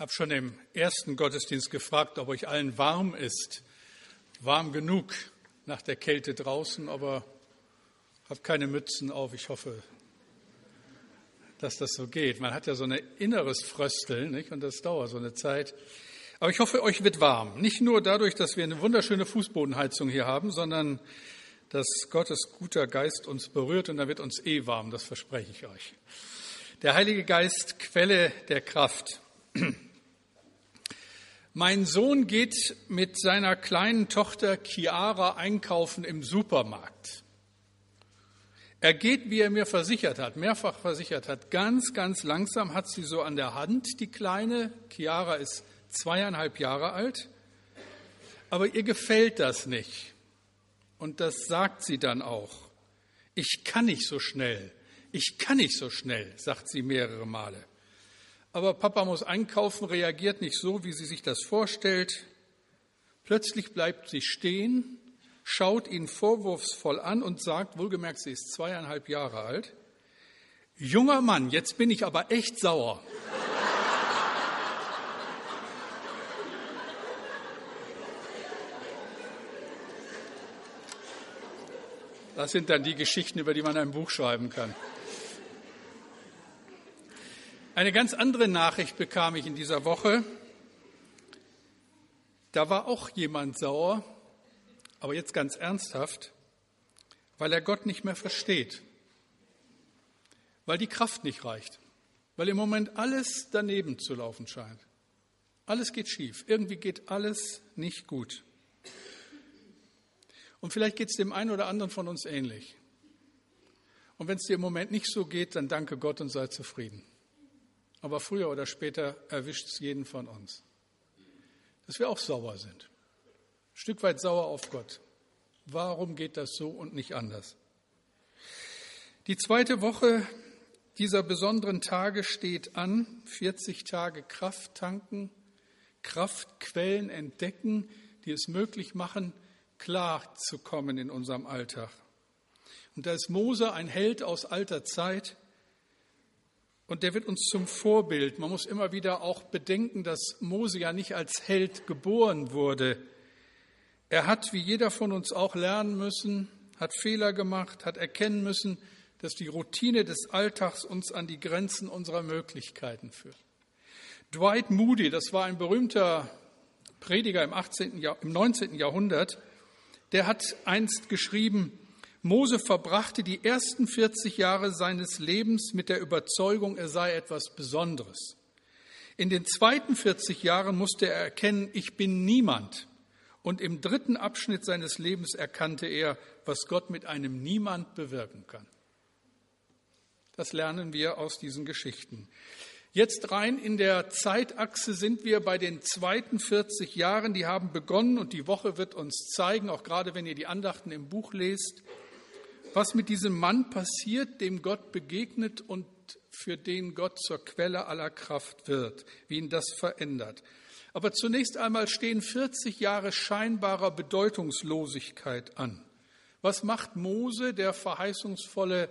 habe schon im ersten Gottesdienst gefragt, ob euch allen warm ist. Warm genug nach der Kälte draußen, aber habe keine Mützen auf. Ich hoffe, dass das so geht. Man hat ja so ein inneres Frösteln nicht? und das dauert so eine Zeit. Aber ich hoffe, euch wird warm. Nicht nur dadurch, dass wir eine wunderschöne Fußbodenheizung hier haben, sondern dass Gottes guter Geist uns berührt und dann wird uns eh warm, das verspreche ich euch. Der Heilige Geist, Quelle der Kraft. Mein Sohn geht mit seiner kleinen Tochter Chiara einkaufen im Supermarkt. Er geht, wie er mir versichert hat, mehrfach versichert hat, ganz, ganz langsam hat sie so an der Hand, die Kleine. Chiara ist zweieinhalb Jahre alt. Aber ihr gefällt das nicht. Und das sagt sie dann auch. Ich kann nicht so schnell. Ich kann nicht so schnell, sagt sie mehrere Male. Aber Papa muss einkaufen, reagiert nicht so, wie sie sich das vorstellt. Plötzlich bleibt sie stehen, schaut ihn vorwurfsvoll an und sagt, wohlgemerkt, sie ist zweieinhalb Jahre alt, Junger Mann, jetzt bin ich aber echt sauer. Das sind dann die Geschichten, über die man ein Buch schreiben kann. Eine ganz andere Nachricht bekam ich in dieser Woche. Da war auch jemand sauer, aber jetzt ganz ernsthaft, weil er Gott nicht mehr versteht, weil die Kraft nicht reicht, weil im Moment alles daneben zu laufen scheint. Alles geht schief, irgendwie geht alles nicht gut. Und vielleicht geht es dem einen oder anderen von uns ähnlich. Und wenn es dir im Moment nicht so geht, dann danke Gott und sei zufrieden. Aber früher oder später erwischt es jeden von uns. Dass wir auch sauer sind. Ein Stück weit sauer auf Gott. Warum geht das so und nicht anders? Die zweite Woche dieser besonderen Tage steht an. 40 Tage Kraft tanken, Kraftquellen entdecken, die es möglich machen, klar zu kommen in unserem Alltag. Und da ist Mose ein Held aus alter Zeit, und der wird uns zum Vorbild. Man muss immer wieder auch bedenken, dass Mose ja nicht als Held geboren wurde. Er hat, wie jeder von uns auch, lernen müssen, hat Fehler gemacht, hat erkennen müssen, dass die Routine des Alltags uns an die Grenzen unserer Möglichkeiten führt. Dwight Moody, das war ein berühmter Prediger im, 18. Jahr, im 19. Jahrhundert, der hat einst geschrieben, Mose verbrachte die ersten 40 Jahre seines Lebens mit der Überzeugung, er sei etwas Besonderes. In den zweiten 40 Jahren musste er erkennen, ich bin niemand. Und im dritten Abschnitt seines Lebens erkannte er, was Gott mit einem Niemand bewirken kann. Das lernen wir aus diesen Geschichten. Jetzt rein in der Zeitachse sind wir bei den zweiten 40 Jahren, die haben begonnen und die Woche wird uns zeigen, auch gerade wenn ihr die Andachten im Buch lest, was mit diesem Mann passiert, dem Gott begegnet und für den Gott zur Quelle aller Kraft wird, wie ihn das verändert. Aber zunächst einmal stehen 40 Jahre scheinbarer Bedeutungslosigkeit an. Was macht Mose, der verheißungsvolle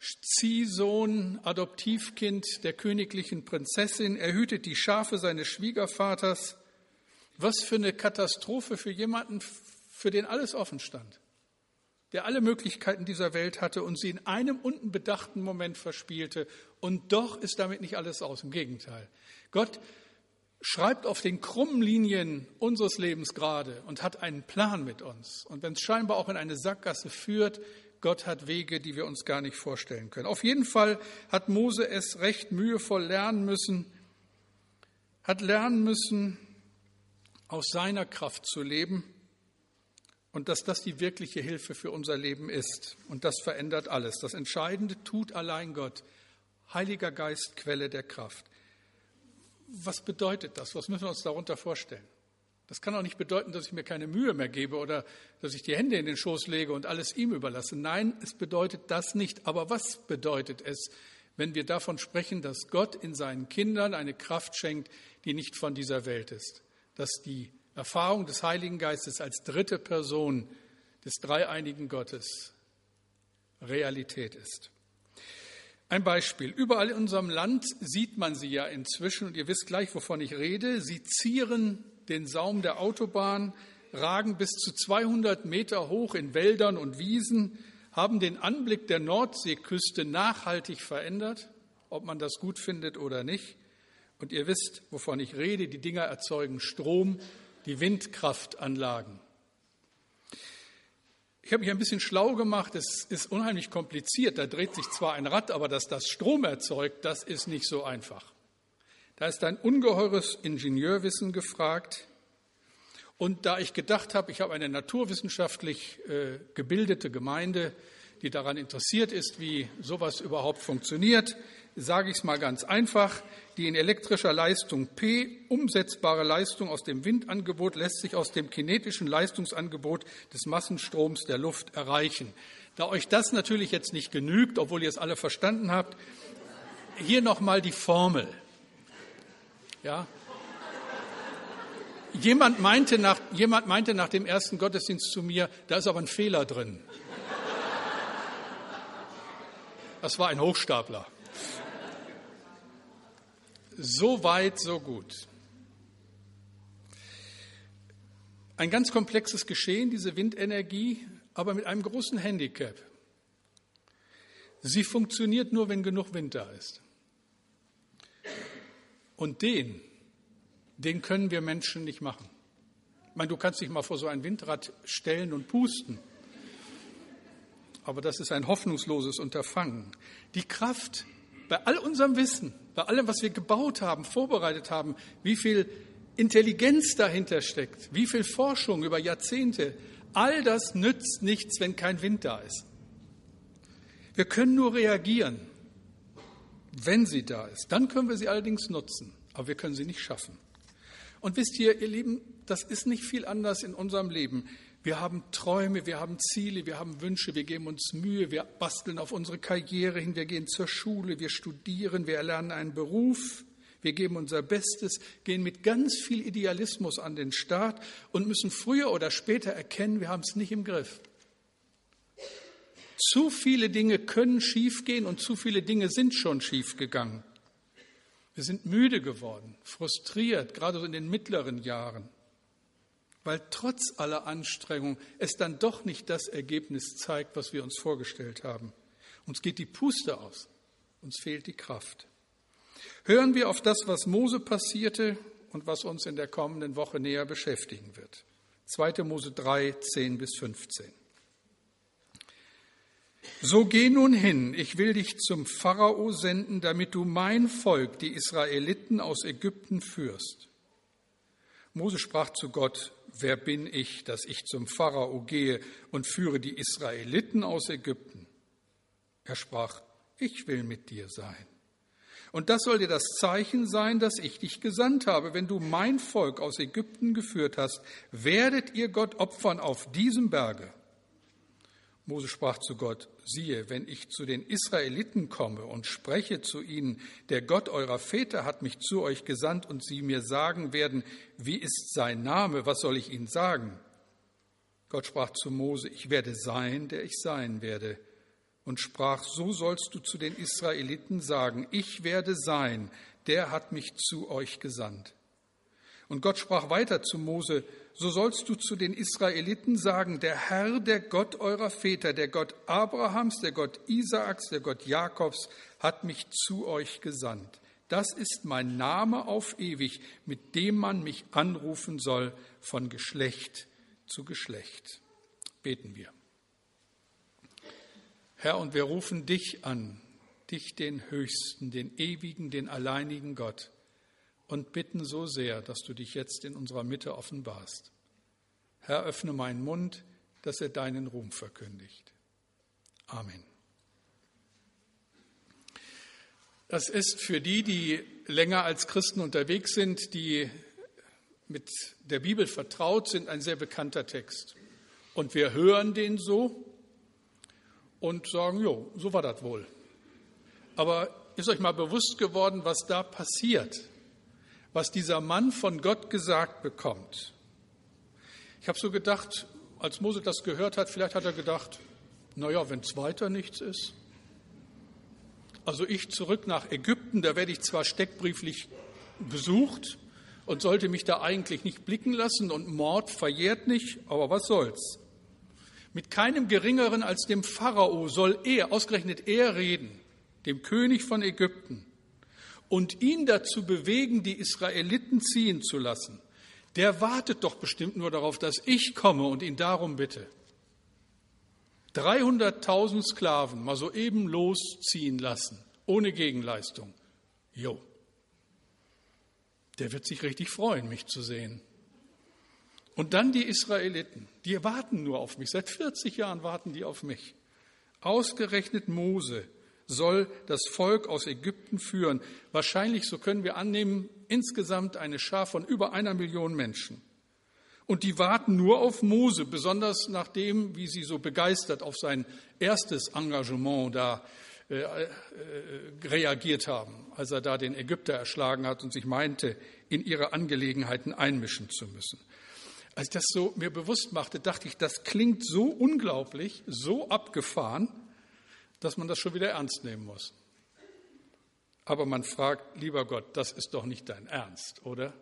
Ziehsohn, Adoptivkind der königlichen Prinzessin? Er hütet die Schafe seines Schwiegervaters. Was für eine Katastrophe für jemanden, für den alles offen stand der alle Möglichkeiten dieser Welt hatte und sie in einem unbedachten Moment verspielte. Und doch ist damit nicht alles aus. Im Gegenteil. Gott schreibt auf den krummen Linien unseres Lebens gerade und hat einen Plan mit uns. Und wenn es scheinbar auch in eine Sackgasse führt, Gott hat Wege, die wir uns gar nicht vorstellen können. Auf jeden Fall hat Mose es recht mühevoll lernen müssen, hat lernen müssen, aus seiner Kraft zu leben und dass das die wirkliche Hilfe für unser Leben ist. Und das verändert alles. Das Entscheidende tut allein Gott. Heiliger Geist, Quelle der Kraft. Was bedeutet das? Was müssen wir uns darunter vorstellen? Das kann auch nicht bedeuten, dass ich mir keine Mühe mehr gebe oder dass ich die Hände in den Schoß lege und alles ihm überlasse. Nein, es bedeutet das nicht. Aber was bedeutet es, wenn wir davon sprechen, dass Gott in seinen Kindern eine Kraft schenkt, die nicht von dieser Welt ist? Dass die Erfahrung des Heiligen Geistes als dritte Person des dreieinigen Gottes Realität ist. Ein Beispiel. Überall in unserem Land sieht man sie ja inzwischen und ihr wisst gleich, wovon ich rede. Sie zieren den Saum der Autobahn, ragen bis zu 200 Meter hoch in Wäldern und Wiesen, haben den Anblick der Nordseeküste nachhaltig verändert, ob man das gut findet oder nicht. Und ihr wisst, wovon ich rede, die Dinger erzeugen Strom, die Windkraftanlagen. Ich habe mich ein bisschen schlau gemacht, es ist unheimlich kompliziert, da dreht sich zwar ein Rad, aber dass das Strom erzeugt, das ist nicht so einfach. Da ist ein ungeheures Ingenieurwissen gefragt. Und da ich gedacht habe, ich habe eine naturwissenschaftlich äh, gebildete Gemeinde, die daran interessiert ist, wie sowas überhaupt funktioniert, sage ich es mal ganz einfach. Die in elektrischer Leistung P umsetzbare Leistung aus dem Windangebot lässt sich aus dem kinetischen Leistungsangebot des Massenstroms der Luft erreichen. Da euch das natürlich jetzt nicht genügt, obwohl ihr es alle verstanden habt, hier nochmal die Formel. Ja, Jemand meinte, nach, jemand meinte nach dem ersten Gottesdienst zu mir, da ist aber ein Fehler drin. Das war ein Hochstapler. So weit, so gut. Ein ganz komplexes Geschehen, diese Windenergie, aber mit einem großen Handicap. Sie funktioniert nur, wenn genug Wind da ist. Und den, den können wir Menschen nicht machen. Ich meine, du kannst dich mal vor so ein Windrad stellen und pusten. Aber das ist ein hoffnungsloses Unterfangen. Die Kraft, bei all unserem Wissen, bei allem, was wir gebaut haben, vorbereitet haben, wie viel Intelligenz dahinter steckt, wie viel Forschung über Jahrzehnte, all das nützt nichts, wenn kein Wind da ist. Wir können nur reagieren, wenn sie da ist. Dann können wir sie allerdings nutzen, aber wir können sie nicht schaffen. Und wisst ihr, ihr Lieben, das ist nicht viel anders in unserem Leben. Wir haben Träume, wir haben Ziele, wir haben Wünsche, wir geben uns Mühe, wir basteln auf unsere Karriere hin, wir gehen zur Schule, wir studieren, wir erlernen einen Beruf, wir geben unser Bestes, gehen mit ganz viel Idealismus an den Start und müssen früher oder später erkennen, wir haben es nicht im Griff. Zu viele Dinge können schiefgehen und zu viele Dinge sind schon schiefgegangen. Wir sind müde geworden, frustriert, gerade so in den mittleren Jahren weil trotz aller Anstrengung es dann doch nicht das Ergebnis zeigt, was wir uns vorgestellt haben. Uns geht die Puste aus, uns fehlt die Kraft. Hören wir auf das, was Mose passierte und was uns in der kommenden Woche näher beschäftigen wird. 2. Mose 3, 10 bis 15. So geh nun hin, ich will dich zum Pharao senden, damit du mein Volk, die Israeliten aus Ägypten, führst. Mose sprach zu Gott, wer bin ich, dass ich zum Pharao gehe und führe die Israeliten aus Ägypten? Er sprach, ich will mit dir sein. Und das soll dir das Zeichen sein, dass ich dich gesandt habe. Wenn du mein Volk aus Ägypten geführt hast, werdet ihr Gott opfern auf diesem Berge. Mose sprach zu Gott, siehe, wenn ich zu den Israeliten komme und spreche zu ihnen, der Gott eurer Väter hat mich zu euch gesandt und sie mir sagen werden, wie ist sein Name, was soll ich ihnen sagen? Gott sprach zu Mose, ich werde sein, der ich sein werde. Und sprach, so sollst du zu den Israeliten sagen, ich werde sein, der hat mich zu euch gesandt. Und Gott sprach weiter zu Mose, so sollst du zu den Israeliten sagen, der Herr, der Gott eurer Väter, der Gott Abrahams, der Gott Isaaks, der Gott Jakobs, hat mich zu euch gesandt. Das ist mein Name auf ewig, mit dem man mich anrufen soll von Geschlecht zu Geschlecht. Beten wir. Herr, und wir rufen dich an, dich den Höchsten, den Ewigen, den alleinigen Gott und bitten so sehr, dass du dich jetzt in unserer Mitte offenbarst. Herr, öffne meinen Mund, dass er deinen Ruhm verkündigt. Amen. Das ist für die, die länger als Christen unterwegs sind, die mit der Bibel vertraut sind, ein sehr bekannter Text. Und wir hören den so und sagen, jo, so war das wohl. Aber ist euch mal bewusst geworden, was da passiert? Was dieser Mann von Gott gesagt bekommt. Ich habe so gedacht, als Mose das gehört hat, vielleicht hat er gedacht, naja, wenn es weiter nichts ist. Also ich zurück nach Ägypten, da werde ich zwar steckbrieflich besucht und sollte mich da eigentlich nicht blicken lassen und Mord verjährt nicht, aber was soll's. Mit keinem geringeren als dem Pharao soll er, ausgerechnet er reden, dem König von Ägypten, und ihn dazu bewegen, die Israeliten ziehen zu lassen. Der wartet doch bestimmt nur darauf, dass ich komme und ihn darum bitte. 300.000 Sklaven mal so eben losziehen lassen, ohne Gegenleistung. Jo. Der wird sich richtig freuen, mich zu sehen. Und dann die Israeliten, die warten nur auf mich. Seit 40 Jahren warten die auf mich. Ausgerechnet Mose soll das Volk aus Ägypten führen. Wahrscheinlich, so können wir annehmen, insgesamt eine Schar von über einer Million Menschen. Und die warten nur auf Mose, besonders nachdem, wie sie so begeistert auf sein erstes Engagement da äh, äh, reagiert haben, als er da den Ägypter erschlagen hat und sich meinte, in ihre Angelegenheiten einmischen zu müssen. Als ich das so mir bewusst machte, dachte ich, das klingt so unglaublich, so abgefahren, dass man das schon wieder ernst nehmen muss. Aber man fragt, lieber Gott, das ist doch nicht dein Ernst, oder?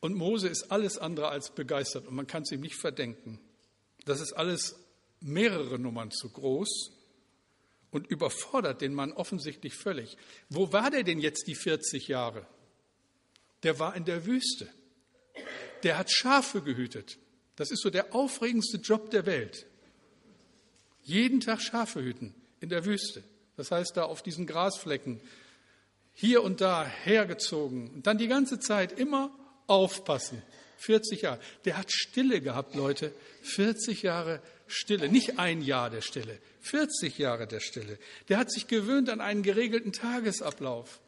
Und Mose ist alles andere als begeistert und man kann es ihm nicht verdenken. Das ist alles mehrere Nummern zu groß und überfordert den Mann offensichtlich völlig. Wo war der denn jetzt die 40 Jahre? Der war in der Wüste. Der hat Schafe gehütet. Das ist so der aufregendste Job der Welt. Jeden Tag Schafe hüten in der Wüste. Das heißt, da auf diesen Grasflecken hier und da hergezogen und dann die ganze Zeit immer aufpassen. 40 Jahre. Der hat Stille gehabt, Leute. 40 Jahre Stille. Nicht ein Jahr der Stille. 40 Jahre der Stille. Der hat sich gewöhnt an einen geregelten Tagesablauf.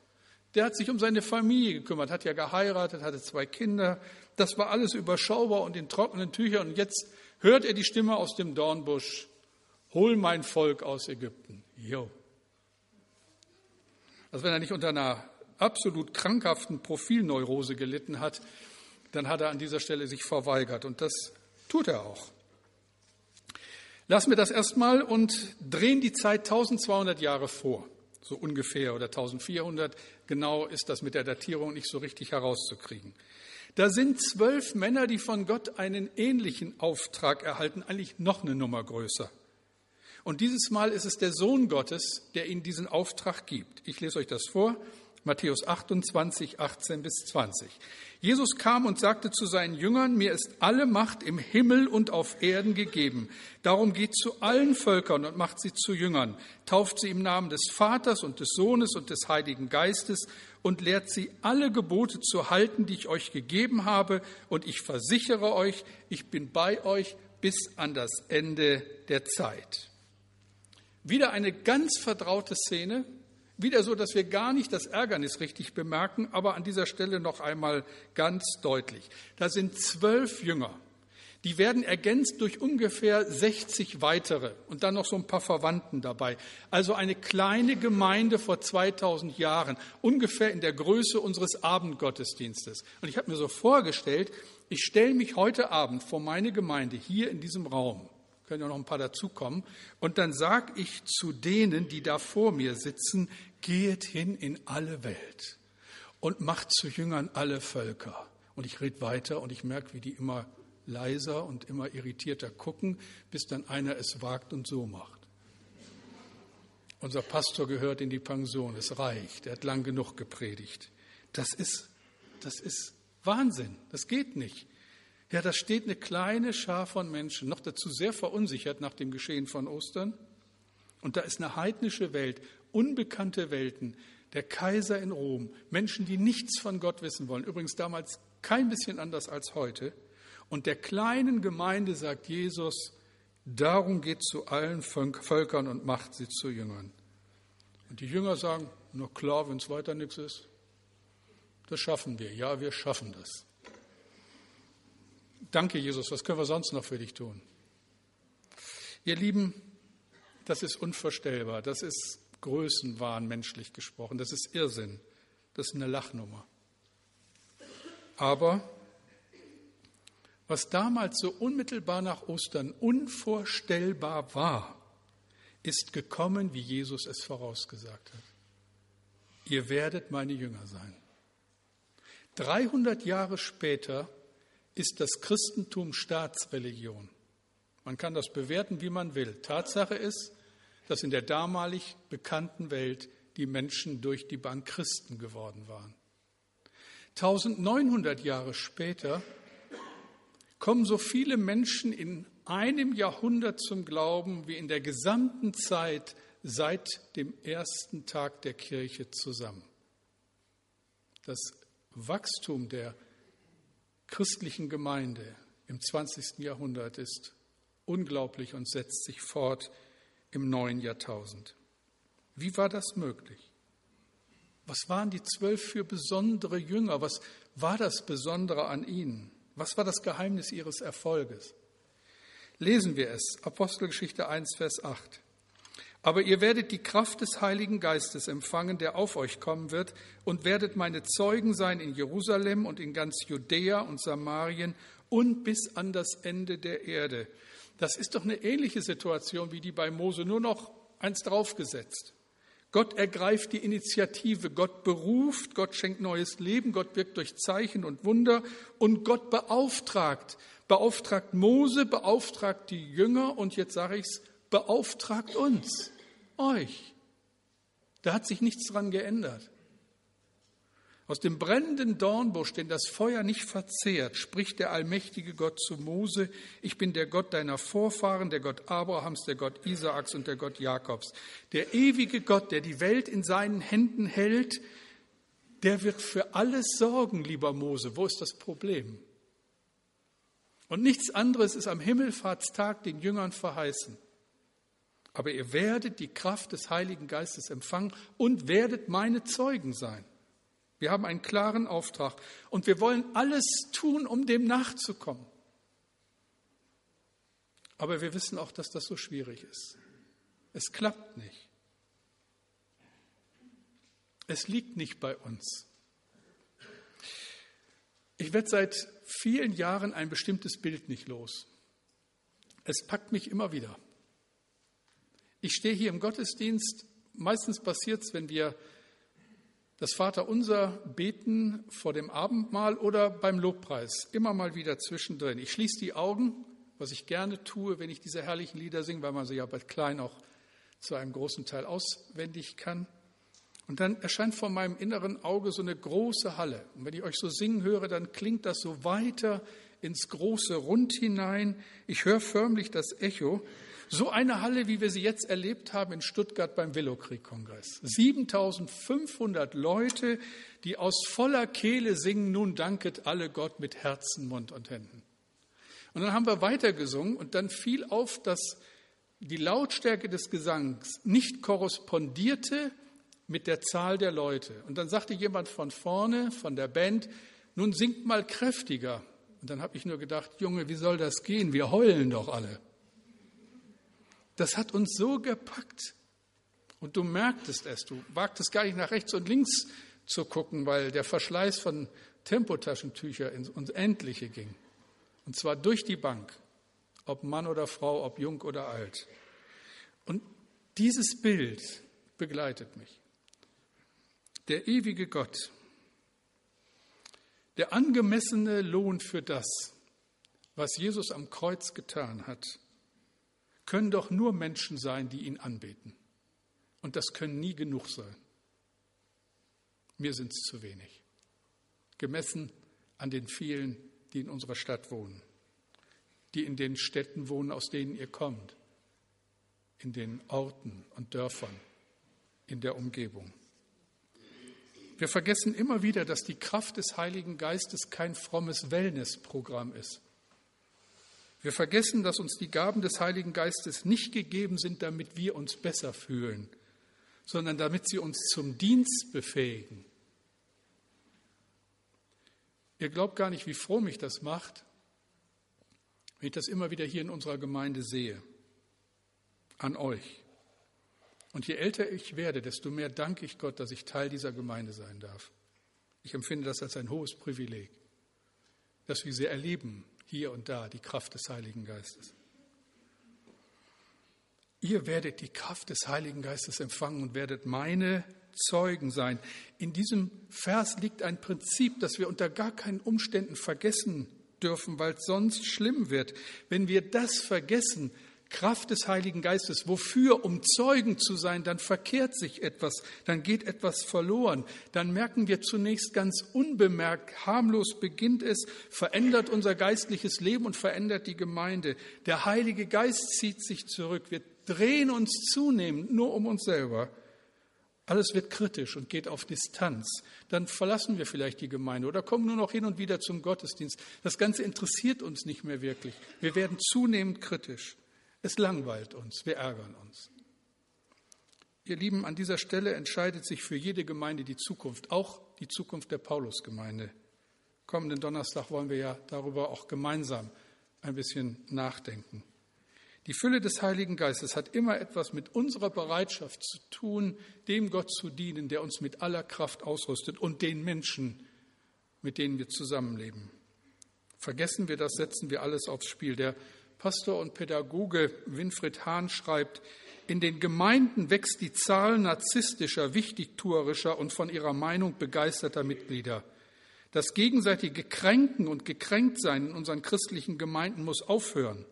Der hat sich um seine Familie gekümmert, hat ja geheiratet, hatte zwei Kinder. Das war alles überschaubar und in trockenen Tüchern. Und jetzt hört er die Stimme aus dem Dornbusch. Hol mein Volk aus Ägypten. Jo. Also wenn er nicht unter einer absolut krankhaften Profilneurose gelitten hat, dann hat er an dieser Stelle sich verweigert. Und das tut er auch. Lassen wir das erstmal und drehen die Zeit 1200 Jahre vor, so ungefähr, oder 1400. Genau ist das mit der Datierung nicht so richtig herauszukriegen. Da sind zwölf Männer, die von Gott einen ähnlichen Auftrag erhalten, eigentlich noch eine Nummer größer. Und dieses Mal ist es der Sohn Gottes, der ihnen diesen Auftrag gibt. Ich lese euch das vor. Matthäus 28, 18 bis 20. Jesus kam und sagte zu seinen Jüngern, mir ist alle Macht im Himmel und auf Erden gegeben. Darum geht zu allen Völkern und macht sie zu Jüngern, tauft sie im Namen des Vaters und des Sohnes und des Heiligen Geistes und lehrt sie alle Gebote zu halten, die ich euch gegeben habe. Und ich versichere euch, ich bin bei euch bis an das Ende der Zeit. Wieder eine ganz vertraute Szene, wieder so, dass wir gar nicht das Ärgernis richtig bemerken, aber an dieser Stelle noch einmal ganz deutlich. Da sind zwölf Jünger. Die werden ergänzt durch ungefähr 60 weitere und dann noch so ein paar Verwandten dabei. Also eine kleine Gemeinde vor 2000 Jahren, ungefähr in der Größe unseres Abendgottesdienstes. Und ich habe mir so vorgestellt, ich stelle mich heute Abend vor meine Gemeinde hier in diesem Raum können ja noch ein paar dazukommen. Und dann sage ich zu denen, die da vor mir sitzen, geht hin in alle Welt und macht zu Jüngern alle Völker. Und ich rede weiter und ich merke, wie die immer leiser und immer irritierter gucken, bis dann einer es wagt und so macht. Unser Pastor gehört in die Pension, es reicht, er hat lang genug gepredigt. Das ist, das ist Wahnsinn, das geht nicht. Ja, da steht eine kleine Schar von Menschen, noch dazu sehr verunsichert nach dem Geschehen von Ostern. Und da ist eine heidnische Welt, unbekannte Welten, der Kaiser in Rom, Menschen, die nichts von Gott wissen wollen. Übrigens damals kein bisschen anders als heute. Und der kleinen Gemeinde sagt Jesus, darum geht zu allen Völkern und macht sie zu Jüngern. Und die Jünger sagen, na klar, wenn es weiter nichts ist, das schaffen wir. Ja, wir schaffen das. Danke, Jesus. Was können wir sonst noch für dich tun? Ihr Lieben, das ist unvorstellbar. Das ist Größenwahn, menschlich gesprochen. Das ist Irrsinn. Das ist eine Lachnummer. Aber was damals so unmittelbar nach Ostern unvorstellbar war, ist gekommen, wie Jesus es vorausgesagt hat. Ihr werdet meine Jünger sein. 300 Jahre später ist das Christentum Staatsreligion. Man kann das bewerten, wie man will. Tatsache ist, dass in der damalig bekannten Welt die Menschen durch die Bank Christen geworden waren. 1900 Jahre später kommen so viele Menschen in einem Jahrhundert zum Glauben wie in der gesamten Zeit seit dem ersten Tag der Kirche zusammen. Das Wachstum der christlichen Gemeinde im 20. Jahrhundert ist unglaublich und setzt sich fort im neuen Jahrtausend. Wie war das möglich? Was waren die zwölf für besondere Jünger? Was war das Besondere an ihnen? Was war das Geheimnis ihres Erfolges? Lesen wir es, Apostelgeschichte 1, Vers 8. Aber ihr werdet die Kraft des Heiligen Geistes empfangen, der auf euch kommen wird, und werdet meine Zeugen sein in Jerusalem und in ganz Judäa und Samarien und bis an das Ende der Erde. Das ist doch eine ähnliche Situation wie die bei Mose, nur noch eins draufgesetzt. Gott ergreift die Initiative, Gott beruft, Gott schenkt neues Leben, Gott wirkt durch Zeichen und Wunder und Gott beauftragt, beauftragt Mose, beauftragt die Jünger und jetzt sage ich es, beauftragt uns, euch. Da hat sich nichts dran geändert. Aus dem brennenden Dornbusch, den das Feuer nicht verzehrt, spricht der allmächtige Gott zu Mose, ich bin der Gott deiner Vorfahren, der Gott Abrahams, der Gott Isaaks und der Gott Jakobs. Der ewige Gott, der die Welt in seinen Händen hält, der wird für alles sorgen, lieber Mose. Wo ist das Problem? Und nichts anderes ist am Himmelfahrtstag den Jüngern verheißen. Aber ihr werdet die Kraft des Heiligen Geistes empfangen und werdet meine Zeugen sein. Wir haben einen klaren Auftrag und wir wollen alles tun, um dem nachzukommen. Aber wir wissen auch, dass das so schwierig ist. Es klappt nicht. Es liegt nicht bei uns. Ich werde seit vielen Jahren ein bestimmtes Bild nicht los. Es packt mich immer wieder. Ich stehe hier im Gottesdienst. Meistens passiert es, wenn wir das Vaterunser beten vor dem Abendmahl oder beim Lobpreis, immer mal wieder zwischendrin. Ich schließe die Augen, was ich gerne tue, wenn ich diese herrlichen Lieder singe, weil man sie ja bei klein auch zu einem großen Teil auswendig kann. Und dann erscheint vor meinem inneren Auge so eine große Halle. Und wenn ich euch so singen höre, dann klingt das so weiter ins große Rund hinein. Ich höre förmlich das Echo. So eine Halle, wie wir sie jetzt erlebt haben in Stuttgart beim Willowkrieg-Kongress. 7500 Leute, die aus voller Kehle singen, nun danket alle Gott mit Herzen, Mund und Händen. Und dann haben wir weitergesungen und dann fiel auf, dass die Lautstärke des Gesangs nicht korrespondierte mit der Zahl der Leute. Und dann sagte jemand von vorne, von der Band, nun singt mal kräftiger. Und dann habe ich nur gedacht, Junge, wie soll das gehen? Wir heulen doch alle. Das hat uns so gepackt. Und du merktest es, du wagtest gar nicht nach rechts und links zu gucken, weil der Verschleiß von Tempotaschentücher ins Unendliche ging. Und zwar durch die Bank, ob Mann oder Frau, ob jung oder alt. Und dieses Bild begleitet mich. Der ewige Gott, der angemessene Lohn für das, was Jesus am Kreuz getan hat, können doch nur Menschen sein, die ihn anbeten. Und das können nie genug sein. Mir sind es zu wenig. Gemessen an den vielen, die in unserer Stadt wohnen, die in den Städten wohnen, aus denen ihr kommt, in den Orten und Dörfern, in der Umgebung. Wir vergessen immer wieder, dass die Kraft des Heiligen Geistes kein frommes Wellnessprogramm ist. Wir vergessen, dass uns die Gaben des Heiligen Geistes nicht gegeben sind, damit wir uns besser fühlen, sondern damit sie uns zum Dienst befähigen. Ihr glaubt gar nicht, wie froh mich das macht, wenn ich das immer wieder hier in unserer Gemeinde sehe, an euch. Und je älter ich werde, desto mehr danke ich Gott, dass ich Teil dieser Gemeinde sein darf. Ich empfinde das als ein hohes Privileg, dass wir sie erleben, hier und da die Kraft des Heiligen Geistes. ihr werdet die Kraft des Heiligen Geistes empfangen und werdet meine Zeugen sein. In diesem Vers liegt ein Prinzip, das wir unter gar keinen Umständen vergessen dürfen, weil es sonst schlimm wird. Wenn wir das vergessen, Kraft des Heiligen Geistes, wofür, um Zeugen zu sein, dann verkehrt sich etwas, dann geht etwas verloren. Dann merken wir zunächst ganz unbemerkt, harmlos beginnt es, verändert unser geistliches Leben und verändert die Gemeinde. Der Heilige Geist zieht sich zurück. Wir drehen uns zunehmend nur um uns selber. Alles wird kritisch und geht auf Distanz. Dann verlassen wir vielleicht die Gemeinde oder kommen nur noch hin und wieder zum Gottesdienst. Das Ganze interessiert uns nicht mehr wirklich. Wir werden zunehmend kritisch. Es langweilt uns, wir ärgern uns. Ihr Lieben, an dieser Stelle entscheidet sich für jede Gemeinde die Zukunft, auch die Zukunft der Paulusgemeinde. Kommenden Donnerstag wollen wir ja darüber auch gemeinsam ein bisschen nachdenken. Die Fülle des Heiligen Geistes hat immer etwas mit unserer Bereitschaft zu tun, dem Gott zu dienen, der uns mit aller Kraft ausrüstet und den Menschen, mit denen wir zusammenleben. Vergessen wir das, setzen wir alles aufs Spiel. Der Pastor und Pädagoge Winfried Hahn schreibt, in den Gemeinden wächst die Zahl narzisstischer, wichtigtuerischer und von ihrer Meinung begeisterter Mitglieder. Das gegenseitige Kränken und Gekränktsein in unseren christlichen Gemeinden muss aufhören.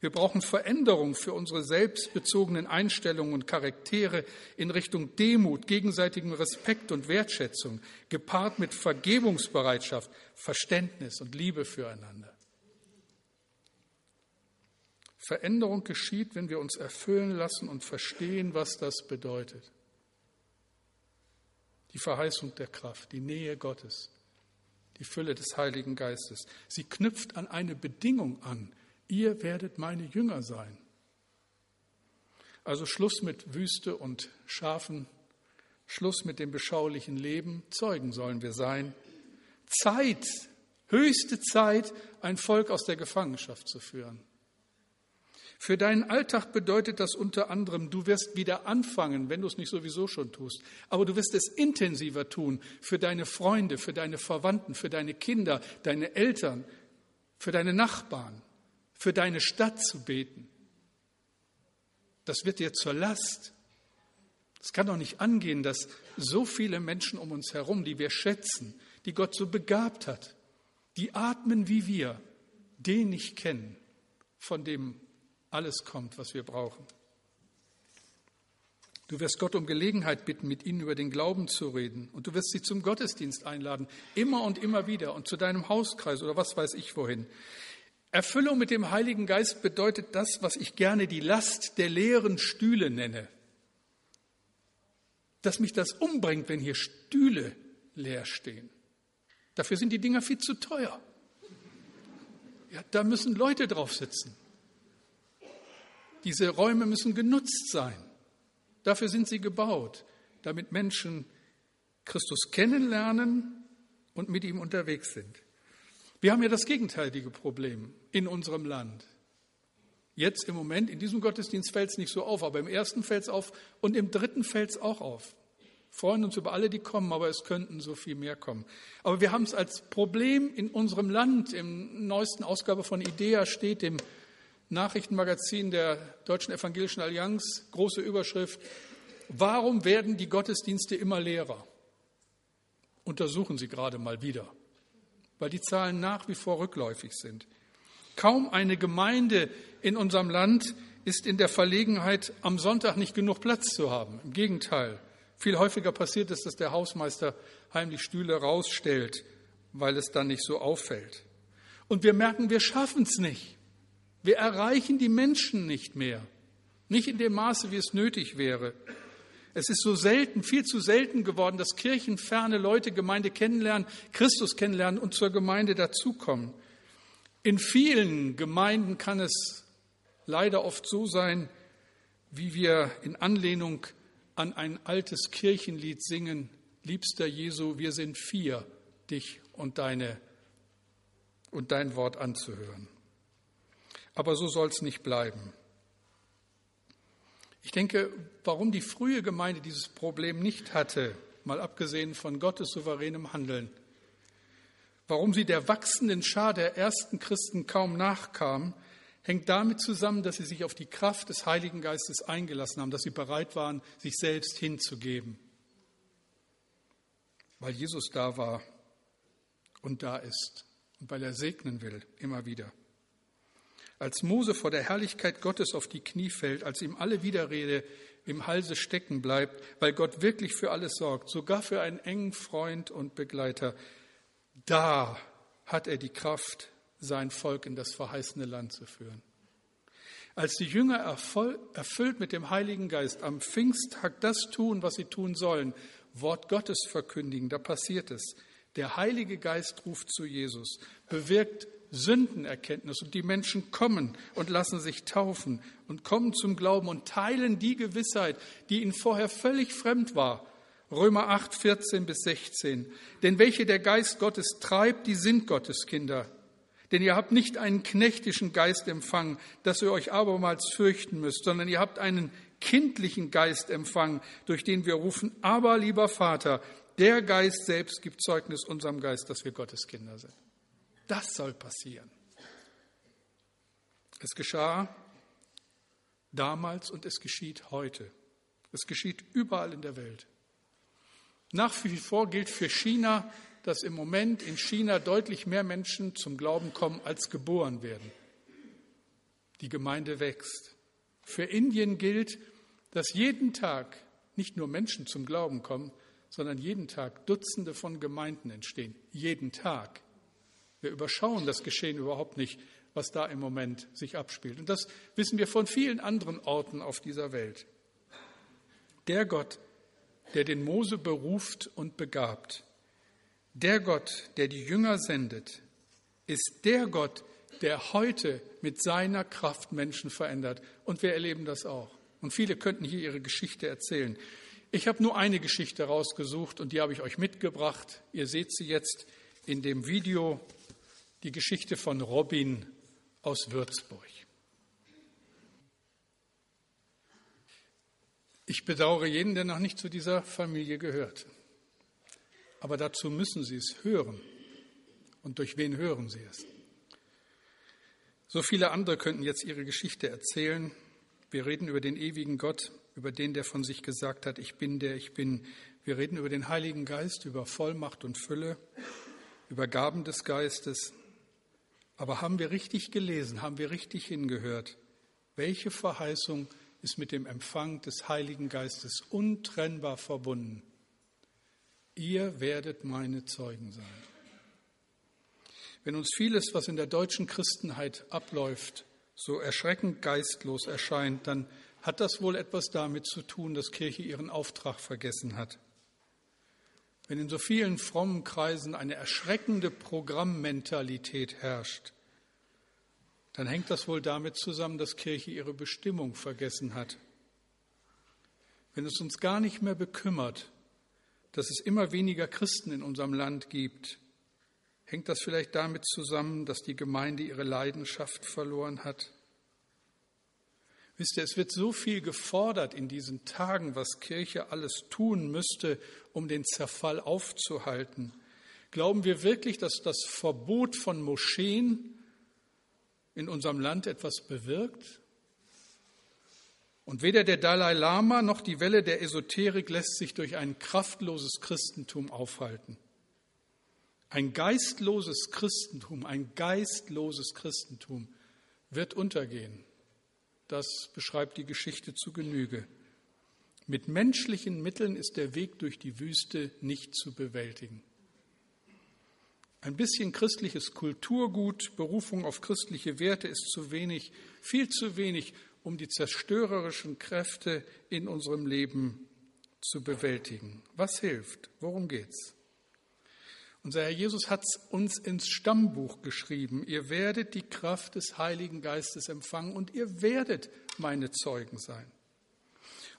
Wir brauchen Veränderung für unsere selbstbezogenen Einstellungen und Charaktere in Richtung Demut, gegenseitigem Respekt und Wertschätzung, gepaart mit Vergebungsbereitschaft, Verständnis und Liebe füreinander. Veränderung geschieht, wenn wir uns erfüllen lassen und verstehen, was das bedeutet. Die Verheißung der Kraft, die Nähe Gottes, die Fülle des Heiligen Geistes. Sie knüpft an eine Bedingung an. Ihr werdet meine Jünger sein. Also Schluss mit Wüste und Schafen, Schluss mit dem beschaulichen Leben. Zeugen sollen wir sein. Zeit, höchste Zeit, ein Volk aus der Gefangenschaft zu führen. Für deinen Alltag bedeutet das unter anderem, du wirst wieder anfangen, wenn du es nicht sowieso schon tust, aber du wirst es intensiver tun für deine Freunde, für deine Verwandten, für deine Kinder, deine Eltern, für deine Nachbarn, für deine Stadt zu beten. Das wird dir zur Last. Es kann doch nicht angehen, dass so viele Menschen um uns herum, die wir schätzen, die Gott so begabt hat, die atmen wie wir, den nicht kennen, von dem alles kommt, was wir brauchen. Du wirst Gott um Gelegenheit bitten, mit ihnen über den Glauben zu reden. Und du wirst sie zum Gottesdienst einladen, immer und immer wieder und zu deinem Hauskreis oder was weiß ich wohin. Erfüllung mit dem Heiligen Geist bedeutet das, was ich gerne die Last der leeren Stühle nenne. Dass mich das umbringt, wenn hier Stühle leer stehen. Dafür sind die Dinger viel zu teuer. Ja, da müssen Leute drauf sitzen. Diese Räume müssen genutzt sein. Dafür sind sie gebaut, damit Menschen Christus kennenlernen und mit ihm unterwegs sind. Wir haben ja das gegenteilige Problem in unserem Land. Jetzt im Moment, in diesem Gottesdienst fällt es nicht so auf, aber im ersten fällt es auf und im dritten fällt es auch auf. Wir freuen uns über alle, die kommen, aber es könnten so viel mehr kommen. Aber wir haben es als Problem in unserem Land. Im neuesten Ausgabe von IDEA steht, dem Nachrichtenmagazin der Deutschen Evangelischen Allianz, große Überschrift, warum werden die Gottesdienste immer leerer? Untersuchen Sie gerade mal wieder, weil die Zahlen nach wie vor rückläufig sind. Kaum eine Gemeinde in unserem Land ist in der Verlegenheit, am Sonntag nicht genug Platz zu haben. Im Gegenteil, viel häufiger passiert es, dass der Hausmeister heimlich Stühle rausstellt, weil es dann nicht so auffällt. Und wir merken, wir schaffen es nicht. Wir erreichen die Menschen nicht mehr. Nicht in dem Maße, wie es nötig wäre. Es ist so selten, viel zu selten geworden, dass kirchenferne Leute Gemeinde kennenlernen, Christus kennenlernen und zur Gemeinde dazukommen. In vielen Gemeinden kann es leider oft so sein, wie wir in Anlehnung an ein altes Kirchenlied singen, Liebster Jesu, wir sind vier, dich und deine und dein Wort anzuhören. Aber so soll es nicht bleiben. Ich denke, warum die frühe Gemeinde dieses Problem nicht hatte, mal abgesehen von Gottes souveränem Handeln, warum sie der wachsenden Schar der ersten Christen kaum nachkam, hängt damit zusammen, dass sie sich auf die Kraft des Heiligen Geistes eingelassen haben, dass sie bereit waren, sich selbst hinzugeben. Weil Jesus da war und da ist und weil er segnen will, immer wieder. Als Mose vor der Herrlichkeit Gottes auf die Knie fällt, als ihm alle Widerrede im Halse stecken bleibt, weil Gott wirklich für alles sorgt, sogar für einen engen Freund und Begleiter, da hat er die Kraft, sein Volk in das verheißene Land zu führen. Als die Jünger erfüllt mit dem Heiligen Geist am Pfingsttag das tun, was sie tun sollen, Wort Gottes verkündigen, da passiert es. Der Heilige Geist ruft zu Jesus, bewirkt Sündenerkenntnis und die Menschen kommen und lassen sich taufen und kommen zum Glauben und teilen die Gewissheit, die ihnen vorher völlig fremd war. Römer 8, 14 bis 16. Denn welche der Geist Gottes treibt, die sind Gottes Kinder. Denn ihr habt nicht einen knechtischen Geist empfangen, dass ihr euch abermals fürchten müsst, sondern ihr habt einen kindlichen Geist empfangen, durch den wir rufen, aber lieber Vater, der Geist selbst gibt Zeugnis unserem Geist, dass wir Gottes Kinder sind. Das soll passieren. Es geschah damals und es geschieht heute. Es geschieht überall in der Welt. Nach wie vor gilt für China, dass im Moment in China deutlich mehr Menschen zum Glauben kommen, als geboren werden. Die Gemeinde wächst. Für Indien gilt, dass jeden Tag nicht nur Menschen zum Glauben kommen, sondern jeden Tag Dutzende von Gemeinden entstehen. Jeden Tag. Wir überschauen das Geschehen überhaupt nicht, was da im Moment sich abspielt. Und das wissen wir von vielen anderen Orten auf dieser Welt. Der Gott, der den Mose beruft und begabt, der Gott, der die Jünger sendet, ist der Gott, der heute mit seiner Kraft Menschen verändert. Und wir erleben das auch. Und viele könnten hier ihre Geschichte erzählen. Ich habe nur eine Geschichte rausgesucht und die habe ich euch mitgebracht. Ihr seht sie jetzt in dem Video die Geschichte von Robin aus Würzburg. Ich bedauere jeden, der noch nicht zu dieser Familie gehört. Aber dazu müssen Sie es hören. Und durch wen hören Sie es? So viele andere könnten jetzt ihre Geschichte erzählen. Wir reden über den ewigen Gott, über den, der von sich gesagt hat, ich bin der ich bin. Wir reden über den Heiligen Geist, über Vollmacht und Fülle, über Gaben des Geistes. Aber haben wir richtig gelesen, haben wir richtig hingehört? Welche Verheißung ist mit dem Empfang des Heiligen Geistes untrennbar verbunden? Ihr werdet meine Zeugen sein. Wenn uns vieles, was in der deutschen Christenheit abläuft, so erschreckend geistlos erscheint, dann hat das wohl etwas damit zu tun, dass Kirche ihren Auftrag vergessen hat. Wenn in so vielen frommen Kreisen eine erschreckende Programmmentalität herrscht, dann hängt das wohl damit zusammen, dass Kirche ihre Bestimmung vergessen hat. Wenn es uns gar nicht mehr bekümmert, dass es immer weniger Christen in unserem Land gibt, hängt das vielleicht damit zusammen, dass die Gemeinde ihre Leidenschaft verloren hat? Wisst ihr, es wird so viel gefordert in diesen Tagen, was Kirche alles tun müsste, um den Zerfall aufzuhalten. Glauben wir wirklich, dass das Verbot von Moscheen in unserem Land etwas bewirkt? Und weder der Dalai Lama noch die Welle der Esoterik lässt sich durch ein kraftloses Christentum aufhalten. Ein geistloses Christentum, ein geistloses Christentum wird untergehen. Das beschreibt die Geschichte zu Genüge. Mit menschlichen Mitteln ist der Weg durch die Wüste nicht zu bewältigen. Ein bisschen christliches Kulturgut, Berufung auf christliche Werte ist zu wenig, viel zu wenig, um die zerstörerischen Kräfte in unserem Leben zu bewältigen. Was hilft? Worum geht's? Unser Herr Jesus hat uns ins Stammbuch geschrieben. Ihr werdet die Kraft des Heiligen Geistes empfangen und ihr werdet meine Zeugen sein.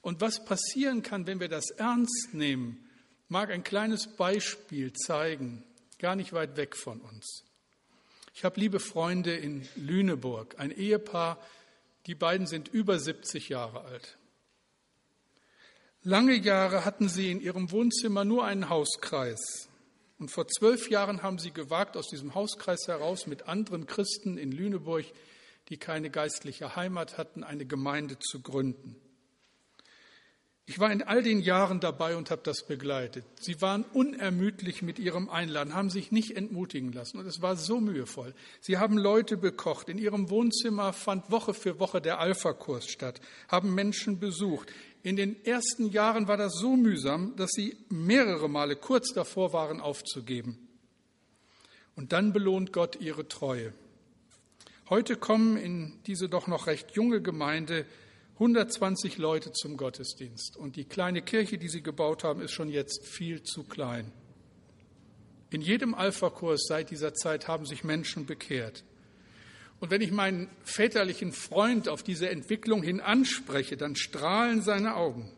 Und was passieren kann, wenn wir das ernst nehmen, mag ein kleines Beispiel zeigen, gar nicht weit weg von uns. Ich habe liebe Freunde in Lüneburg, ein Ehepaar, die beiden sind über 70 Jahre alt. Lange Jahre hatten sie in ihrem Wohnzimmer nur einen Hauskreis. Und vor zwölf Jahren haben sie gewagt, aus diesem Hauskreis heraus mit anderen Christen in Lüneburg die keine geistliche Heimat hatten, eine Gemeinde zu gründen. Ich war in all den Jahren dabei und habe das begleitet. Sie waren unermüdlich mit ihrem Einladen, haben sich nicht entmutigen lassen. Und es war so mühevoll. Sie haben Leute bekocht. In ihrem Wohnzimmer fand Woche für Woche der Alpha-Kurs statt, haben Menschen besucht. In den ersten Jahren war das so mühsam, dass sie mehrere Male kurz davor waren, aufzugeben. Und dann belohnt Gott ihre Treue. Heute kommen in diese doch noch recht junge Gemeinde 120 Leute zum Gottesdienst. Und die kleine Kirche, die sie gebaut haben, ist schon jetzt viel zu klein. In jedem Alpha-Kurs seit dieser Zeit haben sich Menschen bekehrt. Und wenn ich meinen väterlichen Freund auf diese Entwicklung hin anspreche, dann strahlen seine Augen.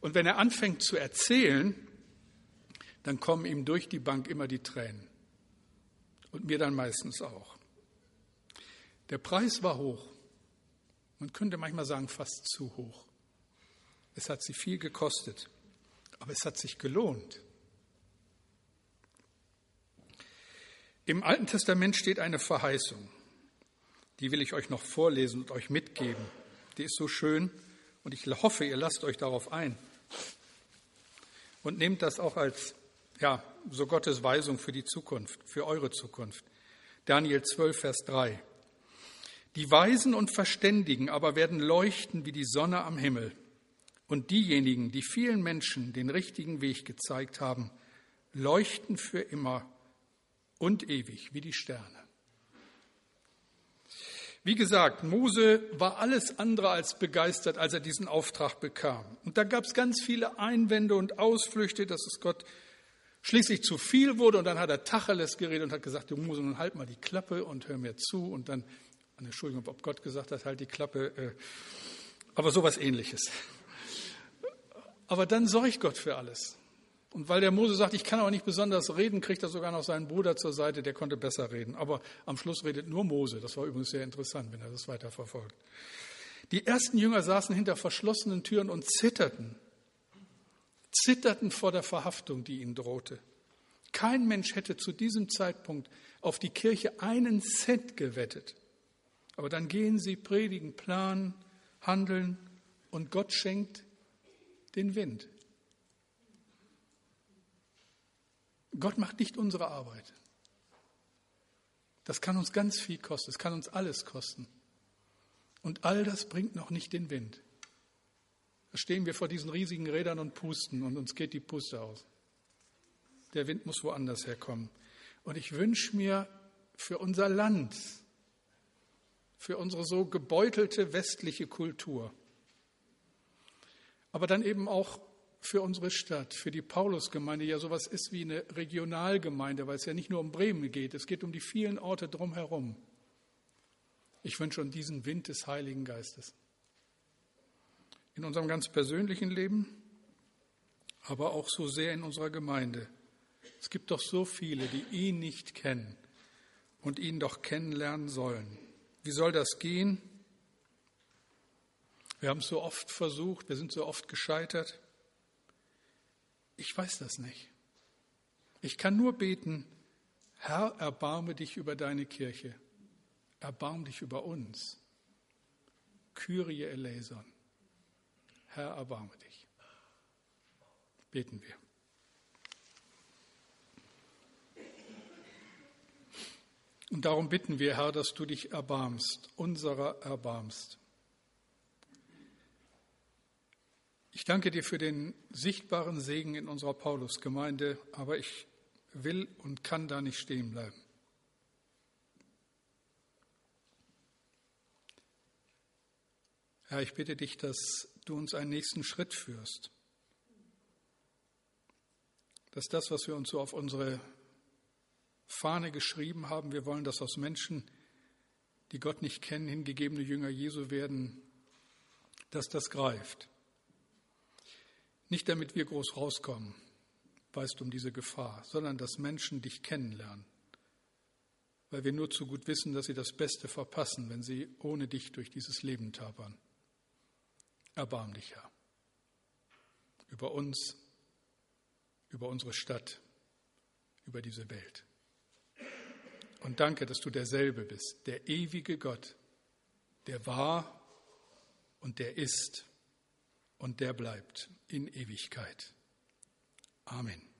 Und wenn er anfängt zu erzählen, dann kommen ihm durch die Bank immer die Tränen. Und mir dann meistens auch. Der Preis war hoch. Man könnte manchmal sagen, fast zu hoch. Es hat sie viel gekostet, aber es hat sich gelohnt. Im Alten Testament steht eine Verheißung, die will ich euch noch vorlesen und euch mitgeben. Die ist so schön und ich hoffe, ihr lasst euch darauf ein und nehmt das auch als ja, so Gottes Weisung für die Zukunft, für eure Zukunft. Daniel 12, Vers 3. Die Weisen und Verständigen aber werden leuchten wie die Sonne am Himmel. Und diejenigen, die vielen Menschen den richtigen Weg gezeigt haben, leuchten für immer und ewig wie die Sterne. Wie gesagt, Mose war alles andere als begeistert, als er diesen Auftrag bekam. Und da gab es ganz viele Einwände und Ausflüchte, dass es Gott schließlich zu viel wurde. Und dann hat er Tacheles geredet und hat gesagt, du Mose, nun halt mal die Klappe und hör mir zu. Und dann Entschuldigung, ob Gott gesagt hat, halt die Klappe, äh, aber sowas ähnliches. Aber dann sorgt Gott für alles. Und weil der Mose sagt, ich kann auch nicht besonders reden, kriegt er sogar noch seinen Bruder zur Seite, der konnte besser reden. Aber am Schluss redet nur Mose. Das war übrigens sehr interessant, wenn er das weiter verfolgt. Die ersten Jünger saßen hinter verschlossenen Türen und zitterten. Zitterten vor der Verhaftung, die ihnen drohte. Kein Mensch hätte zu diesem Zeitpunkt auf die Kirche einen Cent gewettet. Aber dann gehen sie, predigen, planen, handeln und Gott schenkt den Wind. Gott macht nicht unsere Arbeit. Das kann uns ganz viel kosten, es kann uns alles kosten. Und all das bringt noch nicht den Wind. Da stehen wir vor diesen riesigen Rädern und pusten und uns geht die Puste aus. Der Wind muss woanders herkommen. Und ich wünsche mir für unser Land, für unsere so gebeutelte westliche Kultur. Aber dann eben auch für unsere Stadt, für die Paulusgemeinde ja sowas ist wie eine Regionalgemeinde, weil es ja nicht nur um Bremen geht, es geht um die vielen Orte drumherum. Ich wünsche uns diesen Wind des Heiligen Geistes. In unserem ganz persönlichen Leben, aber auch so sehr in unserer Gemeinde. Es gibt doch so viele, die ihn nicht kennen und ihn doch kennenlernen sollen. Wie soll das gehen? Wir haben es so oft versucht, wir sind so oft gescheitert. Ich weiß das nicht. Ich kann nur beten, Herr, erbarme dich über deine Kirche. Erbarm dich über uns. Kyrie eleison. Herr, erbarme dich. Beten wir. Und darum bitten wir, Herr, dass du dich erbarmst, unserer erbarmst. Ich danke dir für den sichtbaren Segen in unserer Paulusgemeinde, aber ich will und kann da nicht stehen bleiben. Herr, ich bitte dich, dass du uns einen nächsten Schritt führst, dass das, was wir uns so auf unsere Fahne geschrieben haben, wir wollen, dass aus Menschen, die Gott nicht kennen, hingegebene Jünger Jesu werden, dass das greift. Nicht damit wir groß rauskommen, weißt du um diese Gefahr, sondern dass Menschen dich kennenlernen, weil wir nur zu gut wissen, dass sie das Beste verpassen, wenn sie ohne dich durch dieses Leben tapern. Erbarm dich, Herr, über uns, über unsere Stadt, über diese Welt. Und danke, dass du derselbe bist, der ewige Gott, der war und der ist und der bleibt in Ewigkeit. Amen.